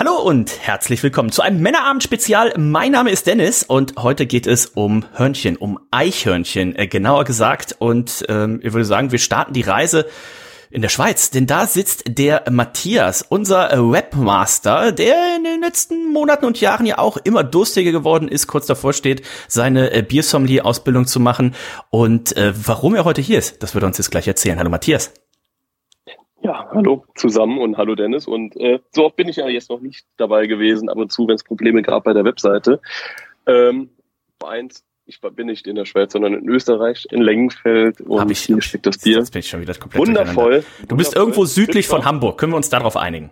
Hallo und herzlich willkommen zu einem Männerabend-Spezial. Mein Name ist Dennis und heute geht es um Hörnchen, um Eichhörnchen, äh, genauer gesagt. Und ähm, ich würde sagen, wir starten die Reise in der Schweiz, denn da sitzt der Matthias, unser äh, Webmaster, der in den letzten Monaten und Jahren ja auch immer durstiger geworden ist, kurz davor steht, seine äh, Biersommelier-Ausbildung zu machen. Und äh, warum er heute hier ist, das wird er uns jetzt gleich erzählen. Hallo Matthias. Ja, hallo zusammen und hallo Dennis. Und äh, so oft bin ich ja jetzt noch nicht dabei gewesen, ab und zu, wenn es Probleme gab bei der Webseite. Ähm, eins, ich bin nicht in der Schweiz, sondern in Österreich, in Lengenfeld und Hab ich, hier steckt das Bier. Jetzt bin ich schon wieder komplett Wundervoll. Du bist Wundervoll. irgendwo südlich von. Hamburg. Können wir uns darauf einigen?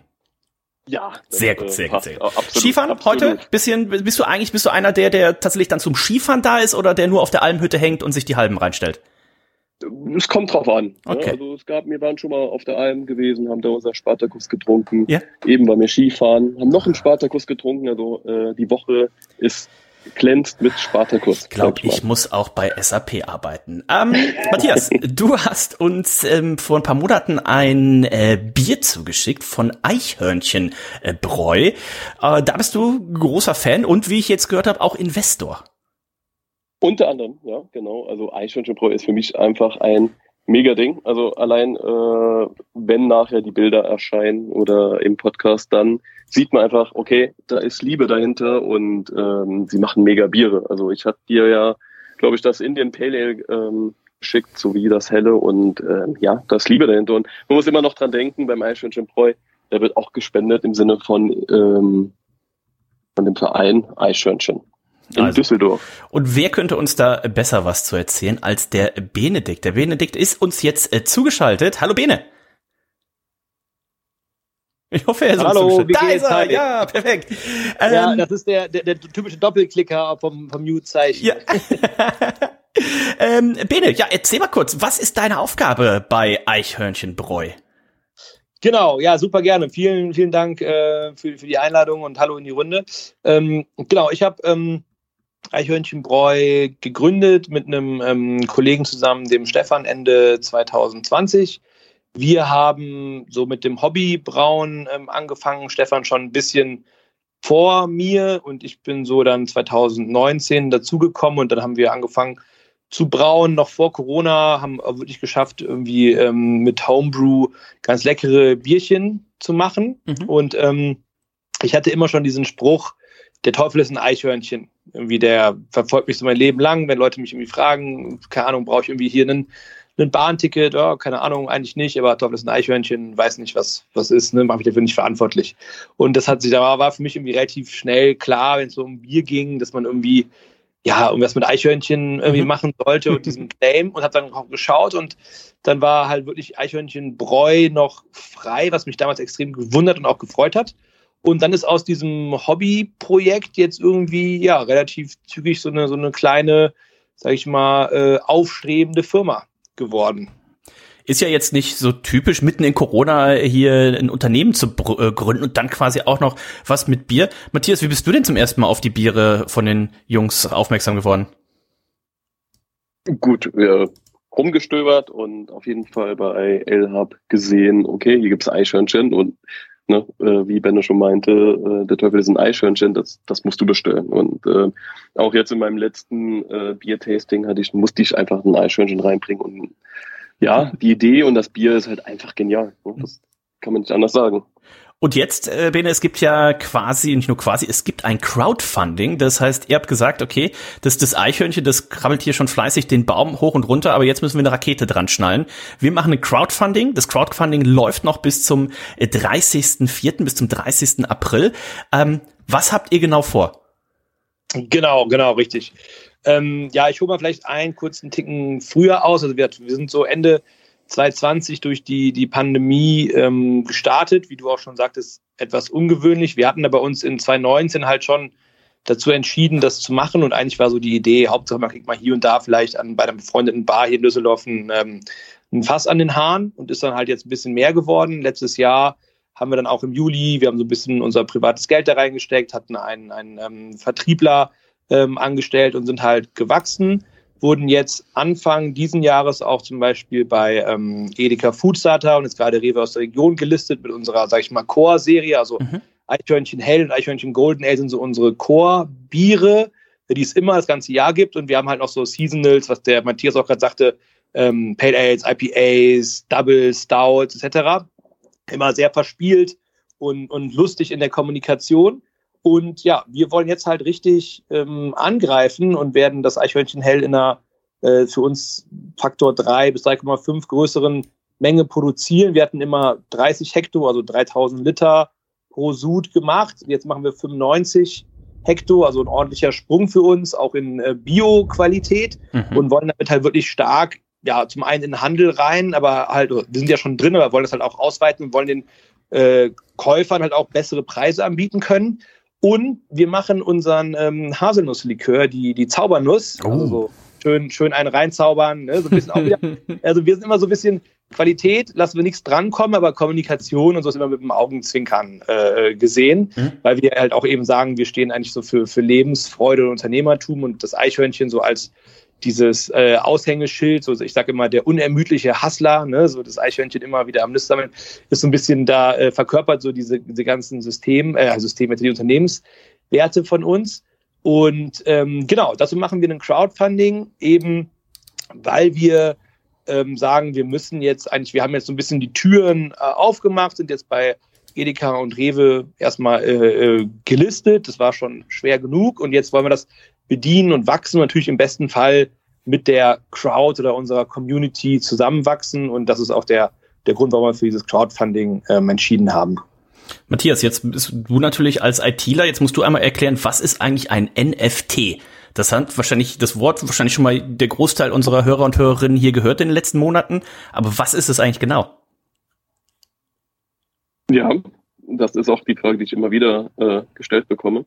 Ja. Sehr gut, äh, sehr gut, sehr gut. Absolut, Skifahren absolut. heute? Bisschen, bist du eigentlich, bist du einer, der, der tatsächlich dann zum Skifahren da ist oder der nur auf der Almhütte hängt und sich die Halben reinstellt? Es kommt drauf an. Okay. Ja, also es gab, wir waren schon mal auf der Alm gewesen, haben da unser Spartakus getrunken. Ja. Eben bei mir Skifahren, haben noch einen Spartakus getrunken. Also äh, die Woche ist glänzt mit Spartakus. Ich glaube, ich muss auch bei SAP arbeiten. Ähm, Matthias, du hast uns ähm, vor ein paar Monaten ein äh, Bier zugeschickt von Eichhörnchen äh, Bräu. Äh, da bist du großer Fan und wie ich jetzt gehört habe, auch Investor. Unter anderem, ja, genau. Also Eichhörnchenbräu ist für mich einfach ein mega Ding. Also allein, äh, wenn nachher die Bilder erscheinen oder im Podcast, dann sieht man einfach, okay, da ist Liebe dahinter und ähm, sie machen mega Biere. Also ich hatte dir ja, glaube ich, das Indian Pale Ale ähm, geschickt, sowie das Helle und ähm, ja, da ist Liebe dahinter. Und man muss immer noch dran denken, beim Eichhörnchenbräu, der wird auch gespendet im Sinne von, ähm, von dem Verein Eichhörnchen in Also. Düsseldorf. Und wer könnte uns da besser was zu erzählen als der Benedikt? Der Benedikt ist uns jetzt äh, zugeschaltet. Hallo Bene. Ich hoffe, er ist Hallo, uns zugeschaltet. wie Da ist er, Hi. ja, perfekt. Ja, Ähm, das ist der, der, der typische Doppelklicker vom, vom Mute-Zeichen. Ja. ähm, Bene, ja, erzähl mal kurz, was ist deine Aufgabe bei Eichhörnchenbräu? Genau, ja, super gerne. Vielen, vielen Dank äh, für, für die Einladung und hallo in die Runde. Ähm, genau, ich habe ähm, Eichhörnchenbräu gegründet mit einem ähm, Kollegen zusammen, dem Stefan, Ende 2020. Wir haben so mit dem Hobbybrauen ähm, angefangen. Stefan schon ein bisschen vor mir und ich bin so dann 2019 dazugekommen und dann haben wir angefangen zu brauen, noch vor Corona, haben wirklich geschafft, irgendwie ähm, mit Homebrew ganz leckere Bierchen zu machen. Mhm. Und ähm, ich hatte immer schon diesen Spruch, der Teufel ist ein Eichhörnchen. Irgendwie, der verfolgt mich so mein Leben lang, wenn Leute mich irgendwie fragen, keine Ahnung, brauche ich irgendwie hier einen, einen Bahnticket, ja, keine Ahnung, eigentlich nicht, aber Teufel ist ein Eichhörnchen, weiß nicht, was, was ist, ne, mache mich dafür nicht verantwortlich. Und das hat sich, da war, für mich irgendwie relativ schnell klar, wenn es so um Bier ging, dass man irgendwie ja, irgendwas mit Eichhörnchen irgendwie Mhm. machen sollte und diesem Claim und habe dann auch geschaut und dann war halt wirklich Eichhörnchenbräu noch frei, was mich damals extrem gewundert und auch gefreut hat. Und dann ist aus diesem Hobbyprojekt jetzt irgendwie ja relativ zügig so eine so eine kleine, sag ich mal, äh, aufstrebende Firma geworden. Ist ja jetzt nicht so typisch, mitten in Corona hier ein Unternehmen zu äh, gründen und dann quasi auch noch was mit Bier. Matthias, wie bist du denn zum ersten Mal auf die Biere von den Jungs aufmerksam geworden? gut äh, rumgestöbert und auf jeden Fall bei L-Hub gesehen, okay, hier gibt's Eichhörnchen und ne, äh, wie Benne schon meinte, äh, der Teufel ist ein Eichhörnchen, das, das musst du bestellen. Und äh, auch jetzt in meinem letzten äh, Biertasting hatte ich, musste ich einfach ein Eichhörnchen reinbringen und ja, die Idee und das Bier ist halt einfach genial. Ne? Das kann man nicht anders sagen. Und jetzt, äh, Bene, es gibt ja quasi, nicht nur quasi, es gibt ein Crowdfunding. Das heißt, ihr habt gesagt, okay, das, das Eichhörnchen, das krabbelt hier schon fleißig den Baum hoch und runter, aber jetzt müssen wir eine Rakete dran schnallen. Wir machen ein Crowdfunding. Das Crowdfunding läuft noch bis zum äh, 30.04., bis zum 30. April. Ähm, was habt ihr genau vor? Genau, genau, richtig. Ähm, ja, ich hole mal vielleicht einen kurzen Ticken früher aus. Also wir, wir sind so Ende 2020 durch die, die Pandemie ähm, gestartet, wie du auch schon sagtest, etwas ungewöhnlich. Wir hatten da bei uns in 2019 halt schon dazu entschieden, das zu machen. Und eigentlich war so die Idee, Hauptsache man kriegt mal hier und da vielleicht an, bei einer befreundeten Bar hier in Düsseldorf ein, ähm, ein Fass an den Haaren und ist dann halt jetzt ein bisschen mehr geworden. Letztes Jahr haben wir dann auch im Juli, wir haben so ein bisschen unser privates Geld da reingesteckt, hatten einen, einen ähm, Vertriebler ähm, angestellt und sind halt gewachsen. Wurden jetzt Anfang diesen Jahres auch zum Beispiel bei ähm, Edeka Foodstarter und jetzt gerade Rewe aus der Region gelistet mit unserer, sag ich mal, Core-Serie. Also mhm. Eichhörnchen Hell und Eichhörnchen Golden Ale sind so unsere Core-Biere, die es immer das ganze Jahr gibt. Und wir haben halt noch so Seasonals, was der Matthias auch gerade sagte, ähm, Pale Ales, IPAs, Double, Stouts etc. Immer sehr verspielt und, und lustig in der Kommunikation. Und ja, wir wollen jetzt halt richtig ähm, angreifen und werden das Eichhörnchen Hell in einer äh, für uns Faktor 3 bis 3,5 größeren Menge produzieren. Wir hatten immer 30 Hektar, also 3000 Liter pro Sud gemacht. Jetzt machen wir 95 Hektar, also ein ordentlicher Sprung für uns, auch in äh, Bio-Qualität mhm. und wollen damit halt wirklich stark, ja, zum einen in den Handel rein, aber halt, wir sind ja schon drin, aber wollen das halt auch ausweiten und wollen den äh, Käufern halt auch bessere Preise anbieten können. Und wir machen unseren ähm, Haselnusslikör, die, die Zaubernuss, oh. also so schön, schön einen reinzaubern, ne? so ein bisschen auch wieder. Also wir sind immer so ein bisschen Qualität, lassen wir nichts drankommen, aber Kommunikation und so ist immer mit dem Augenzwinkern äh, gesehen, mhm. weil wir halt auch eben sagen, wir stehen eigentlich so für, für Lebensfreude und Unternehmertum und das Eichhörnchen so als dieses äh, Aushängeschild, so ich sage immer der unermüdliche Hassler, ne, so das Eichhörnchen immer wieder am sammeln, ist so ein bisschen da äh, verkörpert so diese, diese ganzen System, äh, Systeme, die Unternehmenswerte von uns. Und ähm, genau, dazu machen wir ein Crowdfunding, eben weil wir ähm, sagen, wir müssen jetzt eigentlich, wir haben jetzt so ein bisschen die Türen äh, aufgemacht, sind jetzt bei Edeka und Rewe erstmal äh, äh, gelistet. Das war schon schwer genug und jetzt wollen wir das bedienen und wachsen. Natürlich im besten Fall mit der Crowd oder unserer Community zusammenwachsen und das ist auch der, der Grund, warum wir für dieses Crowdfunding ähm, entschieden haben. Matthias, jetzt bist du natürlich als ITler, jetzt musst du einmal erklären, was ist eigentlich ein NFT? Das hat wahrscheinlich das Wort wahrscheinlich schon mal der Großteil unserer Hörer und Hörerinnen hier gehört in den letzten Monaten. Aber was ist es eigentlich genau? Ja, das ist auch die Frage, die ich immer wieder äh, gestellt bekomme.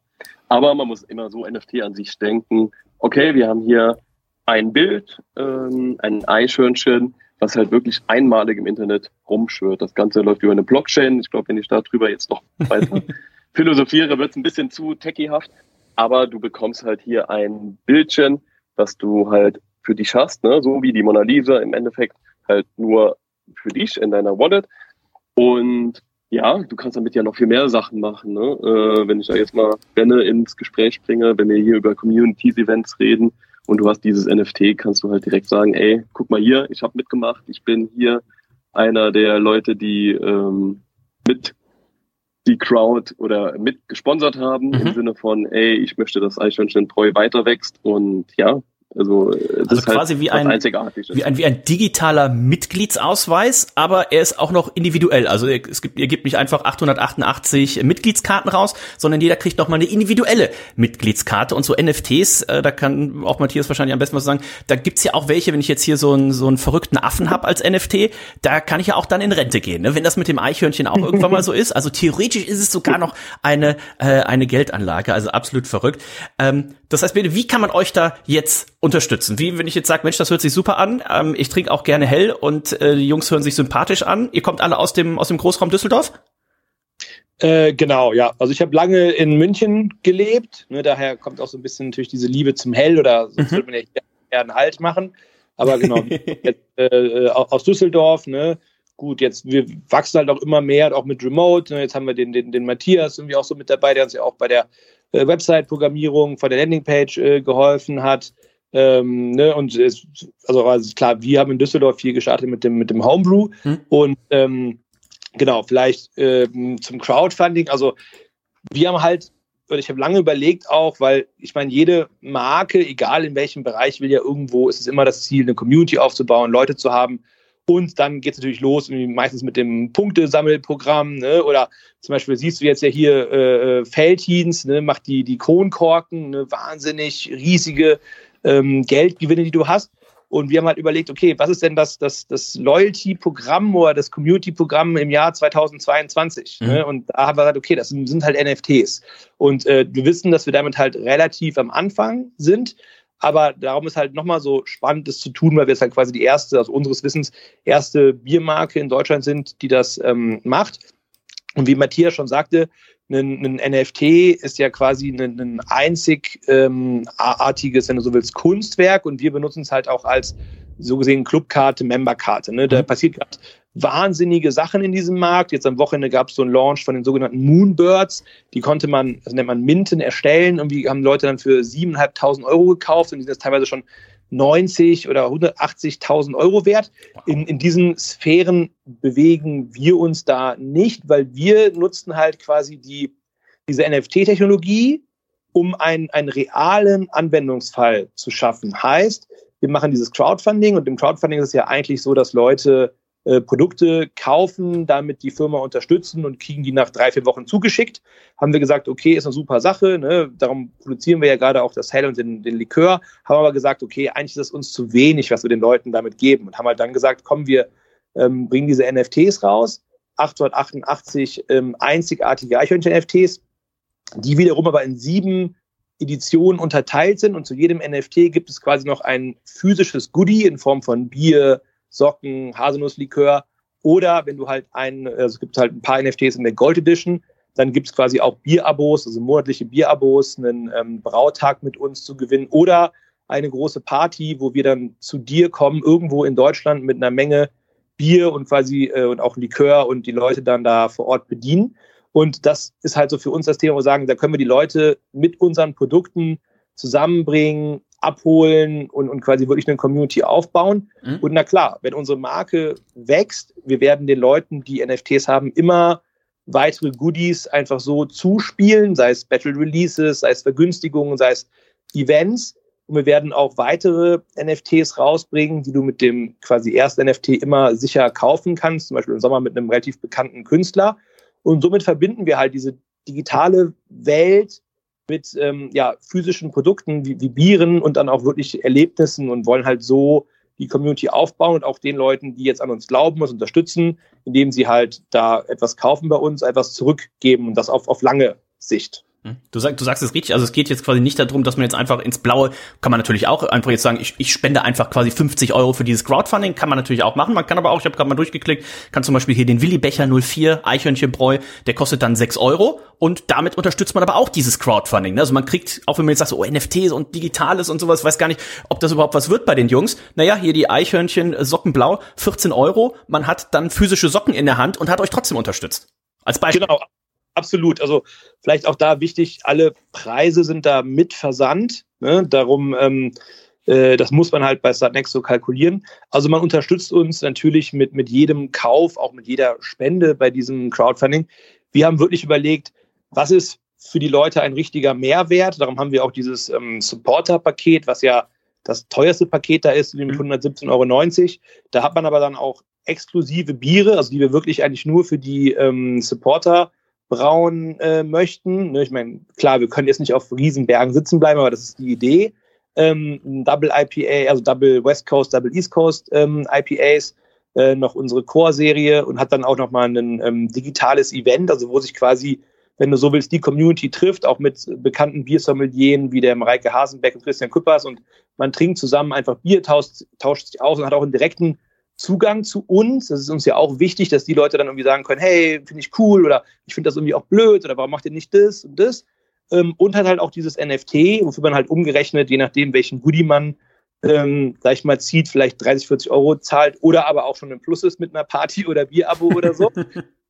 Aber man muss immer so NFT an sich denken. Okay, wir haben hier ein Bild, ähm, ein Eichhörnchen, was halt wirklich einmalig im Internet rumschwört. Das Ganze läuft über eine Blockchain. Ich glaube, wenn ich darüber jetzt noch weiter philosophiere, wird es ein bisschen zu techiehaft. Aber du bekommst halt hier ein Bildchen, das du halt für dich hast, ne? so wie die Mona Lisa im Endeffekt halt nur für dich in deiner Wallet. Und ja, du kannst damit ja noch viel mehr Sachen machen. Ne? Äh, wenn ich da jetzt mal Benne ins Gespräch bringe, wenn wir hier über Communities-Events reden, und du hast dieses NFT, kannst du halt direkt sagen, ey, guck mal hier, ich habe mitgemacht, ich bin hier einer der Leute, die ähm, mit die Crowd oder mit gesponsert haben, mhm. im Sinne von, ey, ich möchte, dass Eichhörnchen treu weiter wächst und ja, also, das also ist halt quasi halt wie, ein, wie ein wie ein digitaler Mitgliedsausweis, aber er ist auch noch individuell. Also es gibt, ihr gebt nicht einfach 888 Mitgliedskarten raus, sondern jeder kriegt noch mal eine individuelle Mitgliedskarte und so NFTs. Äh, da kann auch Matthias wahrscheinlich am besten was sagen. Da gibt's ja auch welche, wenn ich jetzt hier so einen so einen verrückten Affen hab als NFT, da kann ich ja auch dann in Rente gehen, ne? wenn das mit dem Eichhörnchen auch irgendwann mal so ist. Also theoretisch ist es sogar noch eine äh, eine Geldanlage, also absolut verrückt. Ähm, das heißt, wie kann man euch da jetzt unterstützen? Wie, wenn ich jetzt sage, Mensch, das hört sich super an, ähm, ich trinke auch gerne hell und äh, die Jungs hören sich sympathisch an. Ihr kommt alle aus dem, aus dem Großraum Düsseldorf? Äh, genau, ja. Also ich habe lange in München gelebt. Ne, daher kommt auch so ein bisschen natürlich diese Liebe zum Hell oder sonst mhm. würde man ja eher einen Halt machen. Aber genau, jetzt, äh, aus Düsseldorf, ne? Gut, jetzt wir wachsen halt auch immer mehr, auch mit Remote. Ne? Jetzt haben wir den, den, den Matthias irgendwie auch so mit dabei, der uns ja auch bei der äh, Website-Programmierung, von der Landingpage äh, geholfen hat. Ähm, ne, und es, also, also klar, wir haben in Düsseldorf viel gestartet mit dem, mit dem Homebrew hm. und ähm, genau, vielleicht ähm, zum Crowdfunding. Also wir haben halt, ich habe lange überlegt auch, weil ich meine, jede Marke, egal in welchem Bereich, will ja irgendwo, ist es immer das Ziel, eine Community aufzubauen, Leute zu haben, und dann geht es natürlich los, meistens mit dem Punktesammelprogramm, ne? oder zum Beispiel siehst du jetzt ja hier äh, äh, Feldhins, ne? macht die, die Kronkorken, ne? wahnsinnig riesige ähm, Geldgewinne, die du hast. Und wir haben halt überlegt, okay, was ist denn das, das, das Loyalty-Programm oder das Community-Programm im Jahr 2022? Mhm. Ne? Und da haben wir gesagt, okay, das sind halt NFTs. Und äh, wir wissen, dass wir damit halt relativ am Anfang sind. Aber darum ist halt nochmal so spannend, das zu tun, weil wir jetzt halt quasi die erste, also unseres Wissens, erste Biermarke in Deutschland sind, die das ähm, macht. Und wie Matthias schon sagte, ein, ein NFT ist ja quasi ein, ein einzigartiges, ähm, wenn du so willst, Kunstwerk und wir benutzen es halt auch als so gesehen Clubkarte, Memberkarte. Ne? Da mhm. passiert gerade wahnsinnige Sachen in diesem Markt. Jetzt am Wochenende gab es so einen Launch von den sogenannten Moonbirds. Die konnte man, das nennt man Minten, erstellen. Irgendwie haben Leute dann für 7.500 Euro gekauft und die sind jetzt teilweise schon 90 oder 180.000 Euro wert. In, in diesen Sphären bewegen wir uns da nicht, weil wir nutzen halt quasi die, diese NFT-Technologie, um einen, einen realen Anwendungsfall zu schaffen. Heißt, wir machen dieses Crowdfunding und im Crowdfunding ist es ja eigentlich so, dass Leute äh, Produkte kaufen, damit die Firma unterstützen und kriegen die nach drei, vier Wochen zugeschickt. Haben wir gesagt, okay, ist eine super Sache, ne? darum produzieren wir ja gerade auch das Hell und den, den Likör, haben aber gesagt, okay, eigentlich ist es uns zu wenig, was wir den Leuten damit geben und haben halt dann gesagt, komm, wir ähm, bringen diese NFTs raus, 888 ähm, einzigartige Eichhörnchen-NFTs, die wiederum aber in sieben Editionen unterteilt sind und zu jedem NFT gibt es quasi noch ein physisches Goodie in Form von Bier, Socken, Haselnusslikör. Oder wenn du halt ein, also es gibt halt ein paar NFTs in der Gold Edition, dann gibt es quasi auch Bierabos, also monatliche Bierabos, einen ähm, Brautag mit uns zu gewinnen oder eine große Party, wo wir dann zu dir kommen, irgendwo in Deutschland mit einer Menge Bier und quasi äh, und auch Likör und die Leute dann da vor Ort bedienen. Und das ist halt so für uns das Thema, wo wir sagen, da können wir die Leute mit unseren Produkten zusammenbringen, abholen und, und quasi wirklich eine Community aufbauen. Mhm. Und na klar, wenn unsere Marke wächst, wir werden den Leuten, die NFTs haben, immer weitere Goodies einfach so zuspielen, sei es Battle Releases, sei es Vergünstigungen, sei es Events. Und wir werden auch weitere NFTs rausbringen, die du mit dem quasi ersten NFT immer sicher kaufen kannst, zum Beispiel im Sommer mit einem relativ bekannten Künstler. Und somit verbinden wir halt diese digitale Welt mit ähm, ja, physischen Produkten wie, wie Bieren und dann auch wirklich Erlebnissen und wollen halt so die Community aufbauen und auch den Leuten, die jetzt an uns glauben, uns unterstützen, indem sie halt da etwas kaufen bei uns, etwas zurückgeben und das auf, auf lange Sicht. Hm? Du, sag, du sagst es richtig, also es geht jetzt quasi nicht darum, dass man jetzt einfach ins Blaue, kann man natürlich auch einfach jetzt sagen, ich, ich spende einfach quasi 50 Euro für dieses Crowdfunding, kann man natürlich auch machen. Man kann aber auch, ich habe gerade mal durchgeklickt, kann zum Beispiel hier den Willi Becher 04 Eichhörnchenbräu, der kostet dann 6 Euro und damit unterstützt man aber auch dieses Crowdfunding. Ne? Also man kriegt, auch wenn man jetzt sagt, oh, NFTs und Digitales und sowas, weiß gar nicht, ob das überhaupt was wird bei den Jungs. Naja, hier die Eichhörnchen Sockenblau, 14 Euro, man hat dann physische Socken in der Hand und hat euch trotzdem unterstützt. Als Beispiel. Genau, absolut. Also vielleicht auch da wichtig, alle Preise sind da mit versandt. Ne? Darum, ähm, äh, das muss man halt bei Startnext so kalkulieren. Also man unterstützt uns natürlich mit, mit jedem Kauf, auch mit jeder Spende bei diesem Crowdfunding. Wir haben wirklich überlegt, was ist für die Leute ein richtiger Mehrwert. Darum haben wir auch dieses ähm, Supporter-Paket, was ja das teuerste Paket da ist, mit 117,90 Euro. Da hat man aber dann auch exklusive Biere, also die wir wirklich eigentlich nur für die ähm, Supporter brauen äh, möchten. Ne, ich meine, klar, wir können jetzt nicht auf Riesenbergen sitzen bleiben, aber das ist die Idee. Ähm, Double IPA, also Double West Coast, Double East Coast ähm, IPAs, äh, noch unsere Core-Serie und hat dann auch nochmal ein ähm, digitales Event, also wo sich quasi, wenn du so willst, die Community trifft, auch mit bekannten Biersommelieren wie der Mareike Hasenbeck und Christian Küppers und man trinkt zusammen einfach Bier, tauscht, tauscht sich aus und hat auch einen direkten Zugang zu uns. Das ist uns ja auch wichtig, dass die Leute dann irgendwie sagen können, hey, finde ich cool oder ich finde das irgendwie auch blöd oder warum macht ihr nicht das und das? Ähm, und hat halt auch dieses NFT, wofür man halt umgerechnet, je nachdem, welchen Goodie man ähm, sag ich mal, zieht, vielleicht 30, 40 Euro zahlt oder aber auch schon im Plus ist mit einer Party oder Bierabo oder so.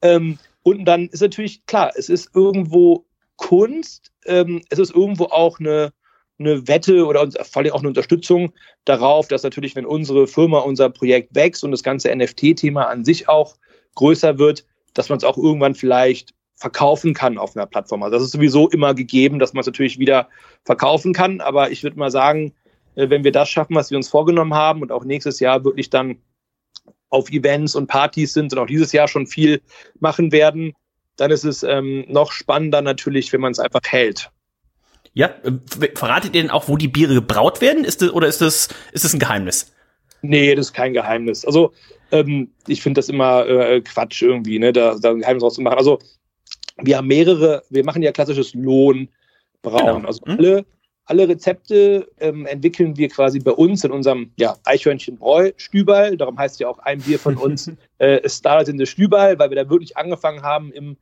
ähm, und dann ist natürlich klar, es ist irgendwo Kunst, ähm, es ist irgendwo auch eine, eine Wette oder vor allem auch eine Unterstützung darauf, dass natürlich, wenn unsere Firma, unser Projekt wächst und das ganze NFT-Thema an sich auch größer wird, dass man es auch irgendwann vielleicht verkaufen kann auf einer Plattform. Also das ist sowieso immer gegeben, dass man es natürlich wieder verkaufen kann. Aber ich würde mal sagen, äh, wenn wir das schaffen, was wir uns vorgenommen haben und auch nächstes Jahr wirklich dann auf Events und Partys sind und auch dieses Jahr schon viel machen werden, dann ist es ähm, noch spannender natürlich, wenn man es einfach hält. Ja, äh, verratet ihr denn auch, wo die Biere gebraut werden? Ist das, oder ist das, ist das ein Geheimnis? Nee, das ist kein Geheimnis. Also ähm, ich finde das immer äh, Quatsch irgendwie, ne, da, da ein Geheimnis draus zu machen. Also wir haben mehrere, wir machen ja klassisches Lohnbrauen. Genau. Also hm? alle, alle Rezepte ähm, entwickeln wir quasi bei uns in unserem ja, Eichhörnchen-Bräu-Stübal. Darum heißt ja auch ein Bier von uns äh, Started in the Stübal, weil wir da wirklich angefangen haben im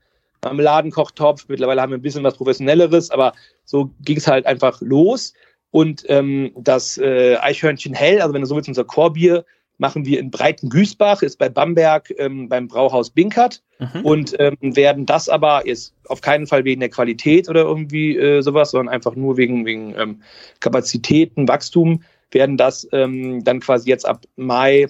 Marmeladenkochtopf. Mittlerweile haben wir ein bisschen was Professionelleres, aber so ging es halt einfach los. Und ähm, das äh, Eichhörnchen hell, also wenn du so willst, unser Chorbier, machen wir in Breiten-Güßbach, ist bei Bamberg ähm, beim Brauhaus Binkert mhm. und ähm, werden das aber jetzt auf keinen Fall wegen der Qualität oder irgendwie äh, sowas, sondern einfach nur wegen, wegen ähm, Kapazitäten, Wachstum, werden das ähm, dann quasi jetzt ab Mai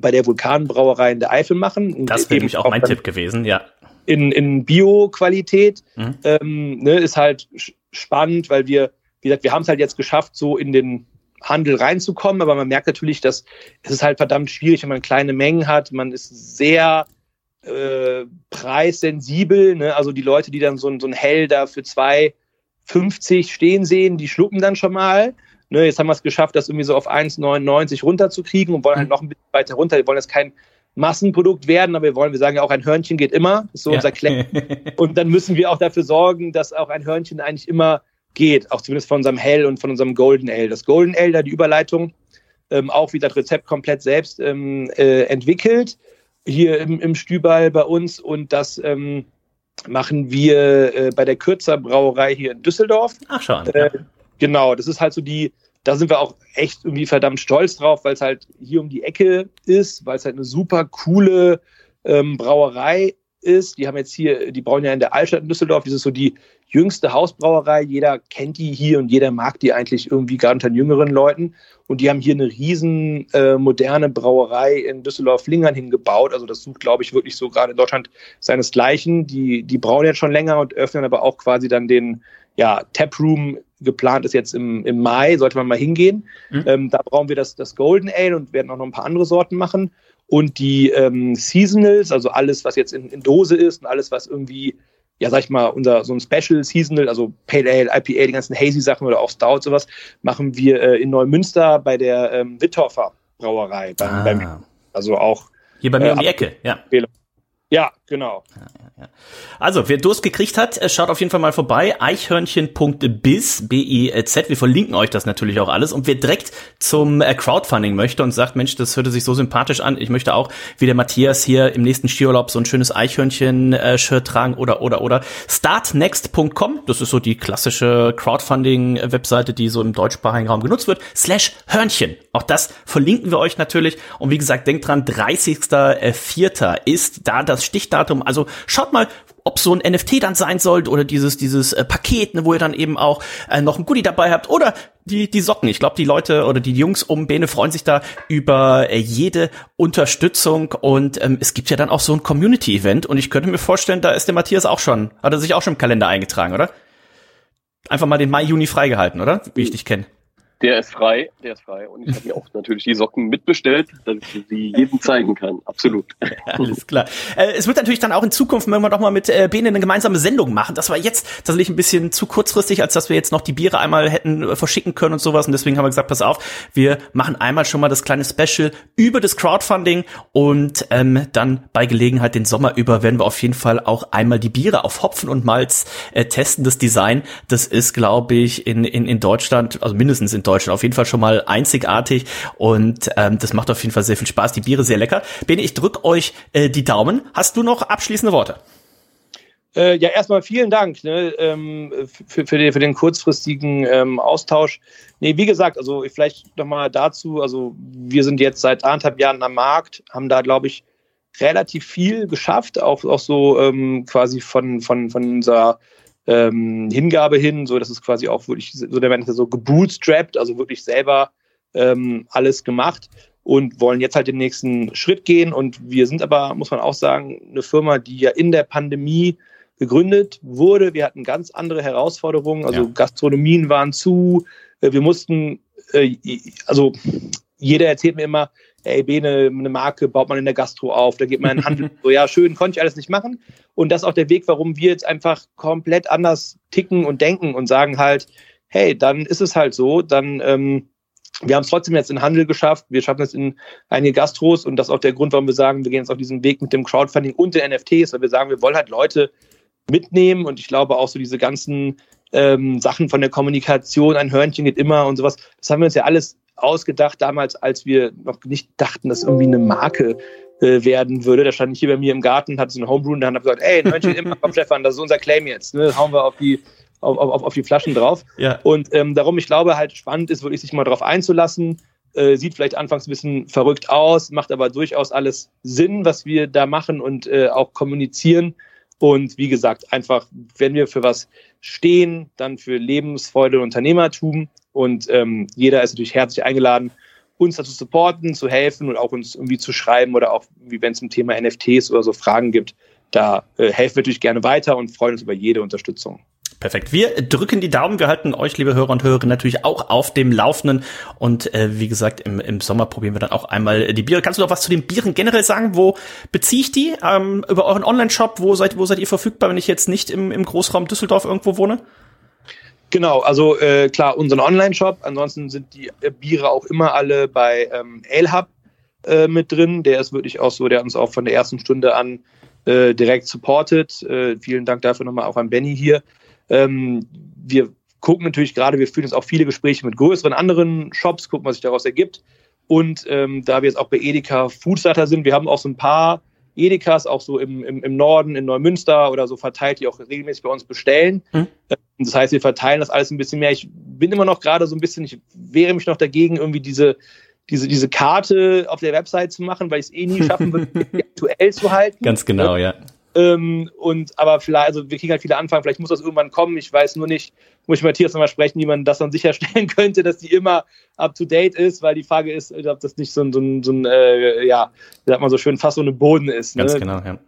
bei der Vulkanbrauerei in der Eifel machen. Das wäre nämlich auch mein Tipp gewesen, ja. In, in Bio-Qualität mhm. ähm, ne, ist halt spannend, weil wir wie gesagt, wir haben es halt jetzt geschafft, so in den Handel reinzukommen, aber man merkt natürlich, dass es ist halt verdammt schwierig, wenn man kleine Mengen hat. Man ist sehr äh, preissensibel. Ne? Also die Leute, die dann so, ein so ein Hell da für 2,50 stehen sehen, die schlucken dann schon mal. Ne? Jetzt haben wir es geschafft, das irgendwie so auf 1,99 runterzukriegen und wollen halt noch ein bisschen weiter runter. Wir wollen jetzt kein Massenprodukt werden, aber wir wollen, wir sagen ja auch, ein Hörnchen geht immer, ist so ja. unser Claim. Und dann müssen wir auch dafür sorgen, dass auch ein Hörnchen eigentlich immer geht, auch zumindest von unserem Hell und von unserem Golden Ale. Das Golden Ale, da die Überleitung, ähm, auch wie das Rezept komplett selbst ähm, äh, entwickelt, hier im, im Stübal bei uns und das ähm, machen wir äh, bei der Kürzer Brauerei hier in Düsseldorf. Ach schon. Äh, genau, das ist halt so die, da sind wir auch echt irgendwie verdammt stolz drauf, weil es halt hier um die Ecke ist, weil es halt eine super coole ähm, Brauerei ist. Die haben jetzt hier, die brauen ja in der Altstadt in Düsseldorf, das ist so die jüngste Hausbrauerei. Jeder kennt die hier und jeder mag die eigentlich irgendwie gar unter jüngeren Leuten. Und die haben hier eine riesen äh, moderne Brauerei in Düsseldorf-Lingern hingebaut. Also das sucht, glaube ich, wirklich so gerade in Deutschland seinesgleichen. Die, die brauen jetzt schon länger und öffnen aber auch quasi dann den ja, Taproom geplant ist jetzt im, im Mai, sollte man mal hingehen. Mhm. Ähm, da brauchen wir das, das Golden Ale und werden auch noch ein paar andere Sorten machen. Und die ähm, Seasonals, also alles, was jetzt in, in Dose ist und alles, was irgendwie ja, sag ich mal, unser so ein Special Seasonal, also Pale Ale, IPA, die ganzen Hazy Sachen oder auch Stout, sowas, machen wir äh, in Neumünster bei der ähm, Wittorfer Brauerei. Beim, ah. beim, also auch. Hier bei mir äh, um die Ecke, ja. Ja, genau. Ja, ja, ja. Also, wer Durst gekriegt hat, äh, schaut auf jeden Fall mal vorbei. Eichhörnchen.biz, B-I-Z. Wir verlinken euch das natürlich auch alles. Und wer direkt zum äh, Crowdfunding möchte und sagt, Mensch, das hörte sich so sympathisch an. Ich möchte auch, wie der Matthias hier im nächsten Skiurlaub so ein schönes Eichhörnchen-Shirt tragen oder, oder, oder. Startnext.com. Das ist so die klassische Crowdfunding-Webseite, die so im deutschsprachigen Raum genutzt wird. Slash Hörnchen. Auch das verlinken wir euch natürlich. Und wie gesagt, denkt dran, 30.04. ist da das das Stichdatum. Also schaut mal, ob so ein NFT dann sein sollte oder dieses dieses äh, Paket, ne, wo ihr dann eben auch äh, noch ein Goodie dabei habt oder die die Socken. Ich glaube, die Leute oder die Jungs um Bene freuen sich da über äh, jede Unterstützung und ähm, es gibt ja dann auch so ein Community Event und ich könnte mir vorstellen, da ist der Matthias auch schon, hat er sich auch schon im Kalender eingetragen, oder? Einfach mal den Mai Juni freigehalten, oder? Wie ich dich kenne. Der ist frei, der ist frei. Und ich habe mir auch natürlich die Socken mitbestellt, dass ich sie jedem zeigen kann. Absolut. Alles klar. Äh, es wird natürlich dann auch in Zukunft, wenn wir doch mal mit äh, Bene eine gemeinsame Sendung machen. Das war jetzt tatsächlich ein bisschen zu kurzfristig, als dass wir jetzt noch die Biere einmal hätten äh, verschicken können und sowas. Und deswegen haben wir gesagt, pass auf, wir machen einmal schon mal das kleine Special über das Crowdfunding und ähm, dann bei Gelegenheit den Sommer über werden wir auf jeden Fall auch einmal die Biere auf Hopfen und Malz äh, testen. Das Design, das ist, glaube ich, in, in, in Deutschland, also mindestens in Deutschland auf jeden Fall schon mal einzigartig und ähm, das macht auf jeden Fall sehr viel Spaß. Die Biere sehr lecker. Bene, ich drück euch äh, die Daumen. Hast du noch abschließende Worte? Äh, ja, erstmal vielen Dank ne, ähm, für, für, den, für den kurzfristigen ähm, Austausch. Nee, wie gesagt, also vielleicht nochmal dazu, also wir sind jetzt seit anderthalb Jahren am Markt, haben da, glaube ich, relativ viel geschafft, auch, auch so ähm, quasi von, von, von unserer ähm, Hingabe hin, so dass es quasi auch wirklich, so der Mensch so gebootstrapped, also wirklich selber ähm, alles gemacht und wollen jetzt halt den nächsten Schritt gehen. Und wir sind aber, muss man auch sagen, eine Firma, die ja in der Pandemie gegründet wurde. Wir hatten ganz andere Herausforderungen, also ja. Gastronomien waren zu, äh, wir mussten, äh, also jeder erzählt mir immer, ey, Bene, eine Marke baut man in der Gastro auf, da geht man in den Handel. so, ja, schön, konnte ich alles nicht machen. Und das ist auch der Weg, warum wir jetzt einfach komplett anders ticken und denken und sagen halt, hey, dann ist es halt so, dann ähm, wir haben es trotzdem jetzt in den Handel geschafft. Wir schaffen es in einige Gastros und das ist auch der Grund, warum wir sagen, wir gehen jetzt auf diesen Weg mit dem Crowdfunding und den NFTs, weil wir sagen, wir wollen halt Leute mitnehmen und ich glaube auch so diese ganzen ähm, Sachen von der Kommunikation, ein Hörnchen geht immer und sowas, das haben wir uns ja alles ausgedacht damals, als wir noch nicht dachten, dass irgendwie eine Marke äh, werden würde. Da stand ich hier bei mir im Garten, hatte so ein Homebrew und dann habe gesagt, ey, ein Hörnchen immer, komm Stefan, das ist unser Claim jetzt, ne? hauen wir auf die auf, auf, auf die Flaschen drauf. Ja. Und ähm, darum, ich glaube halt spannend ist, wirklich sich mal drauf einzulassen. Äh, sieht vielleicht anfangs ein bisschen verrückt aus, macht aber durchaus alles Sinn, was wir da machen und äh, auch kommunizieren. Und wie gesagt, einfach, wenn wir für was stehen, dann für Lebensfreude und Unternehmertum. Und ähm, jeder ist natürlich herzlich eingeladen, uns dazu supporten, zu helfen und auch uns irgendwie zu schreiben oder auch, wie wenn es zum Thema NFTs oder so Fragen gibt, da äh, helfen wir natürlich gerne weiter und freuen uns über jede Unterstützung. Perfekt. Wir drücken die Daumen. Wir halten euch, liebe Hörer und Hörerinnen, natürlich auch auf dem Laufenden. Und äh, wie gesagt, im, im Sommer probieren wir dann auch einmal die Biere. Kannst du noch was zu den Bieren generell sagen? Wo beziehe ich die? Ähm, über euren Online-Shop? Wo seid, wo seid ihr verfügbar, wenn ich jetzt nicht im, im Großraum Düsseldorf irgendwo wohne? Genau, also äh, klar, unseren Online-Shop. Ansonsten sind die äh, Biere auch immer alle bei ähm, Ale Hub äh, mit drin. Der ist wirklich auch so, der uns auch von der ersten Stunde an äh, direkt supportet. Äh, vielen Dank dafür nochmal auch an Benny hier. Ähm, wir gucken natürlich gerade, wir führen jetzt auch viele Gespräche mit größeren anderen Shops, gucken, was sich daraus ergibt. Und ähm, da wir jetzt auch bei Edeka Foodstarter sind, wir haben auch so ein paar Edekas, auch so im, im, im Norden, in Neumünster oder so verteilt, die auch regelmäßig bei uns bestellen. Mhm. Das heißt, wir verteilen das alles ein bisschen mehr. Ich bin immer noch gerade so ein bisschen, ich wehre mich noch dagegen, irgendwie diese, diese, diese Karte auf der Website zu machen, weil ich es eh nie schaffen würde, aktuell zu halten. Ganz genau, ja. Ähm, und aber vielleicht, also wir kriegen halt viele Anfragen, vielleicht muss das irgendwann kommen. Ich weiß nur nicht, muss ich Matthias nochmal sprechen, wie man das dann sicherstellen könnte, dass die immer up to date ist, weil die Frage ist, ob das nicht so ein, so ein, so ein äh, ja, wie sagt man so schön, fast so eine Boden ist. Ne? Ganz genau, ja.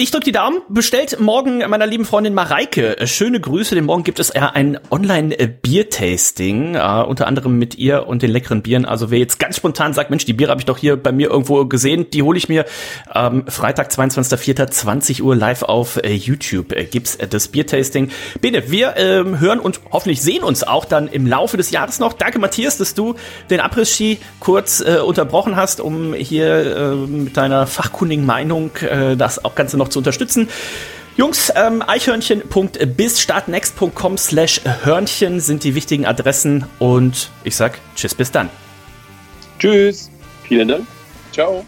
Ich drücke die Daumen. Bestellt morgen meiner lieben Freundin Mareike. Schöne Grüße. Denn morgen gibt es ja ein Online-Bier-Tasting, äh, unter anderem mit ihr und den leckeren Bieren. Also wer jetzt ganz spontan sagt, Mensch, die Biere habe ich doch hier bei mir irgendwo gesehen, die hole ich mir. Ähm, Freitag, 22.04., 20 Uhr live auf äh, YouTube äh, gibt's äh, das Bier-Tasting. Bene, wir ähm, hören und hoffentlich sehen uns auch dann im Laufe des Jahres noch. Danke, Matthias, dass du den Abriss-Ski kurz äh, unterbrochen hast, um hier äh, mit deiner fachkundigen Meinung äh, das auch ganz noch zu unterstützen. Jungs, ähm, eichhörnchen.biz, startnext.com slash Hörnchen sind die wichtigen Adressen und ich sag Tschüss, bis dann. Tschüss. Vielen Dank. Ciao.